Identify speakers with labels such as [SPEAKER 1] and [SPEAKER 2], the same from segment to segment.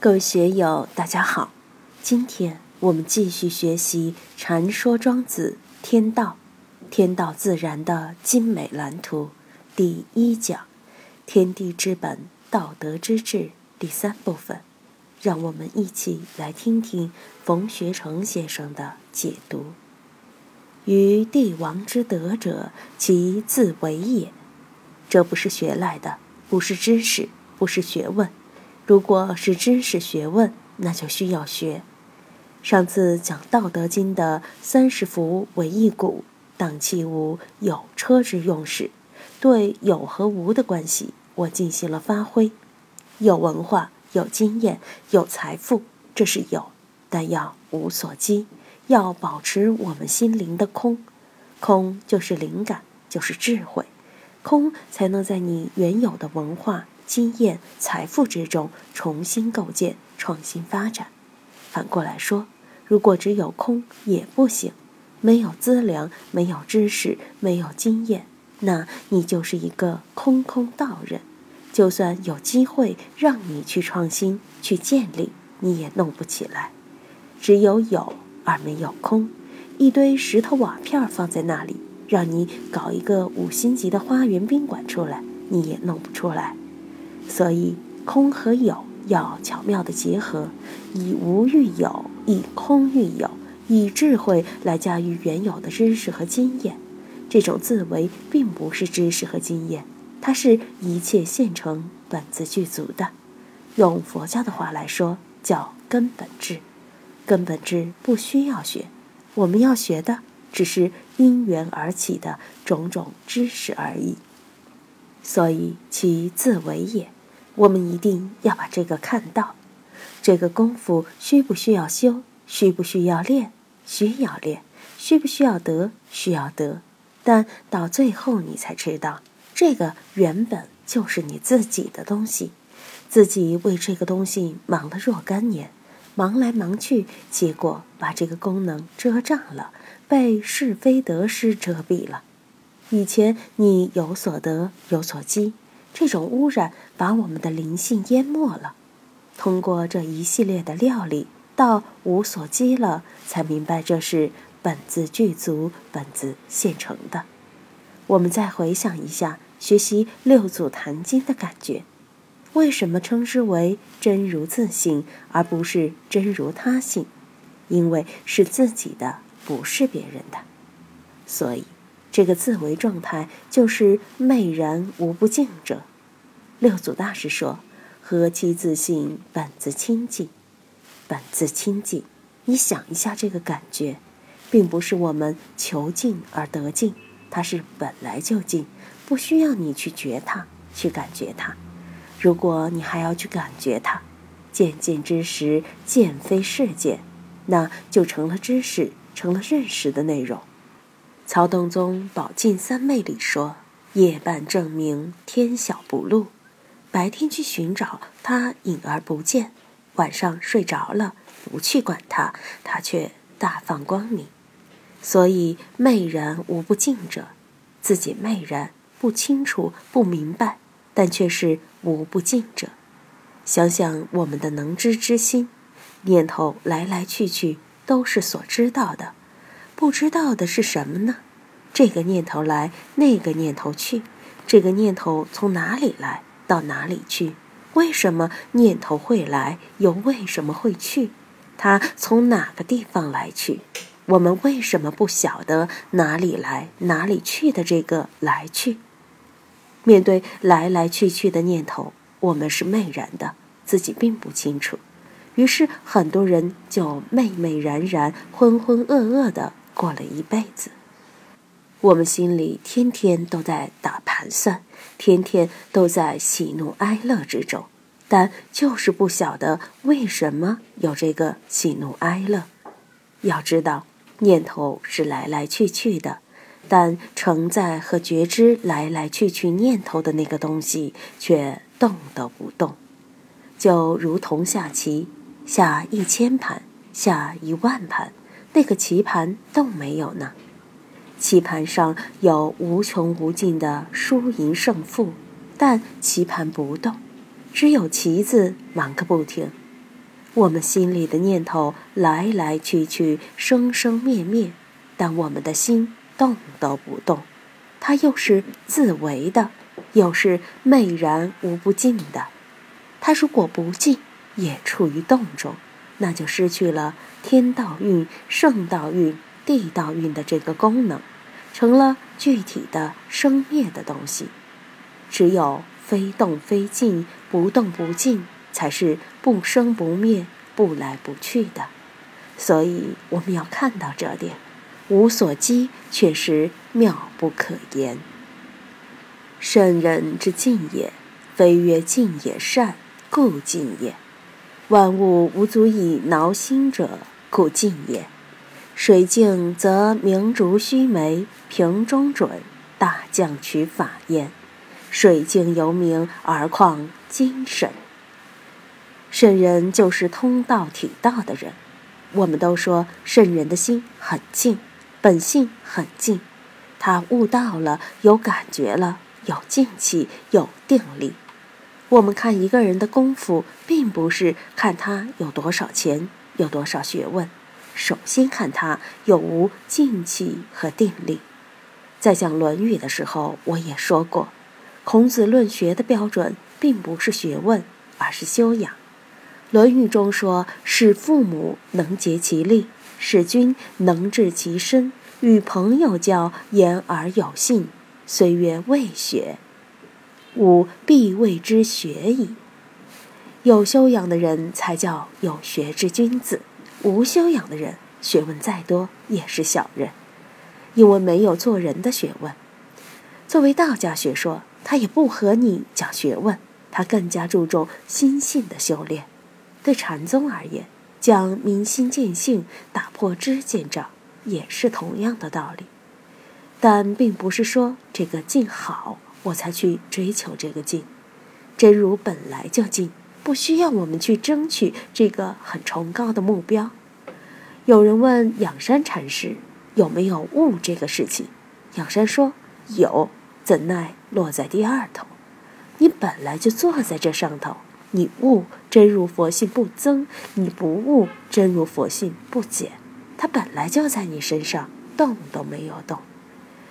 [SPEAKER 1] 各位学友，大家好。今天我们继续学习《禅说庄子天道》，天道自然的精美蓝图第一讲“天地之本，道德之治”第三部分。让我们一起来听听冯学成先生的解读：“于帝王之德者，其自为也。这不是学来的，不是知识，不是学问。”如果是知识学问，那就需要学。上次讲《道德经》的三十辐为一毂，当其无有车之用时，对有和无的关系，我进行了发挥。有文化，有经验，有财富，这是有，但要无所积，要保持我们心灵的空。空就是灵感，就是智慧，空才能在你原有的文化。经验、财富之中重新构建、创新发展。反过来说，如果只有空也不行，没有资粮、没有知识、没有经验，那你就是一个空空道人。就算有机会让你去创新、去建立，你也弄不起来。只有有而没有空，一堆石头瓦片放在那里，让你搞一个五星级的花园宾馆出来，你也弄不出来。所以，空和有要巧妙的结合，以无喻有，以空喻有，以智慧来驾驭原有的知识和经验。这种自为并不是知识和经验，它是一切现成、本自具足的。用佛教的话来说，叫根本智。根本智不需要学，我们要学的只是因缘而起的种种知识而已。所以，其自为也。我们一定要把这个看到，这个功夫需不需要修？需不需要练？需要练。需不需要得？需要得。但到最后，你才知道，这个原本就是你自己的东西，自己为这个东西忙了若干年，忙来忙去，结果把这个功能遮障了，被是非得失遮蔽了。以前你有所得，有所积。这种污染把我们的灵性淹没了。通过这一系列的料理，到无所积了，才明白这是本自具足、本自现成的。我们再回想一下学习六祖坛经的感觉：为什么称之为真如自性，而不是真如他性？因为是自己的，不是别人的。所以。这个自为状态就是昧然无不净者。六祖大师说：“何其自信，本自清净，本自清净。”你想一下这个感觉，并不是我们求静而得静，它是本来就静，不需要你去觉它，去感觉它。如果你还要去感觉它，见见之时，见非是见，那就成了知识，成了认识的内容。曹洞宗《宝镜三昧》里说：“夜半正明，天晓不露。白天去寻找它，隐而不见；晚上睡着了，不去管它，它却大放光明。所以昧然无不净者，自己昧然不清楚、不明白，但却是无不净者。想想我们的能知之心，念头来来去去，都是所知道的。”不知道的是什么呢？这个念头来，那个念头去，这个念头从哪里来，到哪里去？为什么念头会来，又为什么会去？它从哪个地方来去？我们为什么不晓得哪里来，哪里去的这个来去？面对来来去去的念头，我们是昧然的，自己并不清楚。于是很多人就昧昧然然、浑浑噩噩的。过了一辈子，我们心里天天都在打盘算，天天都在喜怒哀乐之中，但就是不晓得为什么有这个喜怒哀乐。要知道，念头是来来去去的，但承载和觉知来来去去念头的那个东西却动都不动，就如同下棋，下一千盘，下一万盘。那个棋盘都没有呢，棋盘上有无穷无尽的输赢胜负，但棋盘不动，只有棋子忙个不停。我们心里的念头来来去去，生生灭灭，但我们的心动都不动。它又是自为的，又是昧然无不尽的。它如果不尽，也处于动中，那就失去了天道运、圣道运、地道运的这个功能，成了具体的生灭的东西。只有非动非静，不动不静，才是不生不灭、不来不去的。所以我们要看到这点，无所积，却是妙不可言。圣人之静也，非曰静也善，故静也。万物无足以挠心者，故静也。水静则明烛须眉，瓶中准，大将取法焉。水静犹明，而况精神？圣人就是通道体道的人。我们都说圣人的心很静，本性很静，他悟到了，有感觉了，有静气，有定力。我们看一个人的功夫，并不是看他有多少钱，有多少学问，首先看他有无静气和定力。在讲《论语》的时候，我也说过。孔子论学的标准，并不是学问，而是修养。《论语》中说：“使父母能竭其力，使君能治其身，与朋友交，言而有信，虽曰未学，吾必谓之学矣。”有修养的人才叫有学之君子，无修养的人，学问再多也是小人，因为没有做人的学问。作为道家学说。他也不和你讲学问，他更加注重心性的修炼。对禅宗而言，讲明心见性，打破知见障，也是同样的道理。但并不是说这个静好，我才去追求这个静。真如本来就静，不需要我们去争取这个很崇高的目标。有人问仰山禅师有没有悟这个事情，仰山说有。怎奈落在第二头，你本来就坐在这上头，你悟真如佛性不增，你不悟真如佛性不减，它本来就在你身上，动都没有动，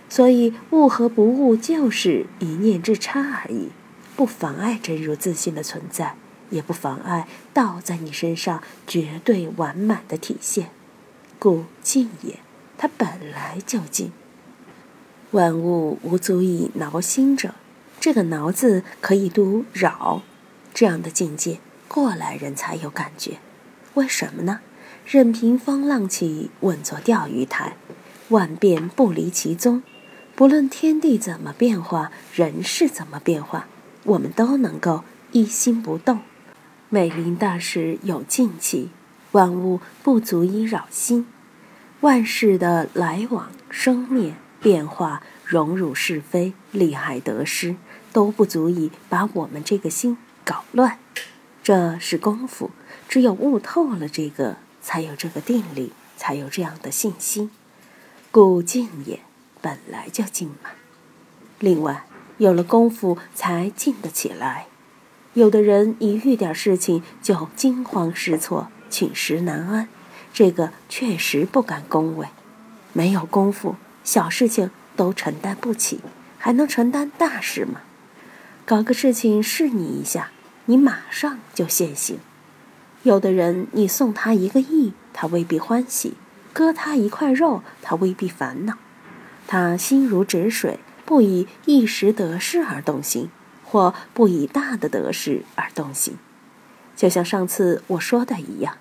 [SPEAKER 1] 所以悟和不悟就是一念之差而已，不妨碍真如自信的存在，也不妨碍道在你身上绝对完满的体现，故静也，它本来就静。万物无足以挠心者，这个“挠”字可以读“扰”，这样的境界，过来人才有感觉。为什么呢？任凭风浪起，稳坐钓鱼台，万变不离其宗。不论天地怎么变化，人事怎么变化，我们都能够一心不动。美林大师有静气，万物不足以扰心，万事的来往生灭。变化、荣辱是非、利害得失，都不足以把我们这个心搞乱。这是功夫，只有悟透了这个，才有这个定力，才有这样的信心。故静也，本来就静嘛。另外，有了功夫才静得起来。有的人一遇点事情就惊慌失措、寝食难安，这个确实不敢恭维。没有功夫。小事情都承担不起，还能承担大事吗？搞个事情试你一下，你马上就现形。有的人，你送他一个亿，他未必欢喜；割他一块肉，他未必烦恼。他心如止水，不以一时得势而动心，或不以大的得失而动心。就像上次我说的一样，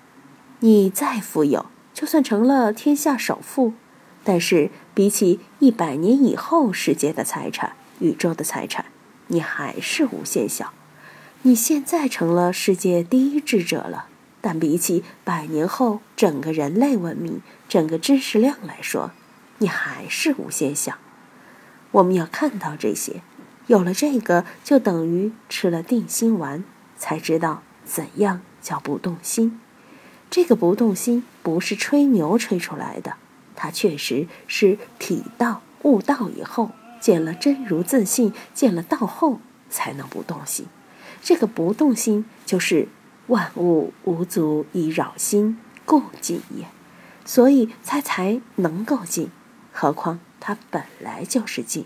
[SPEAKER 1] 你再富有，就算成了天下首富。但是，比起一百年以后世界的财产、宇宙的财产，你还是无限小。你现在成了世界第一智者了，但比起百年后整个人类文明、整个知识量来说，你还是无限小。我们要看到这些，有了这个，就等于吃了定心丸，才知道怎样叫不动心。这个不动心不是吹牛吹出来的。它确实是体道悟道以后，见了真如自信，见了道后，才能不动心。这个不动心，就是万物无足以扰心，故静也。所以它才能够静，何况它本来就是静。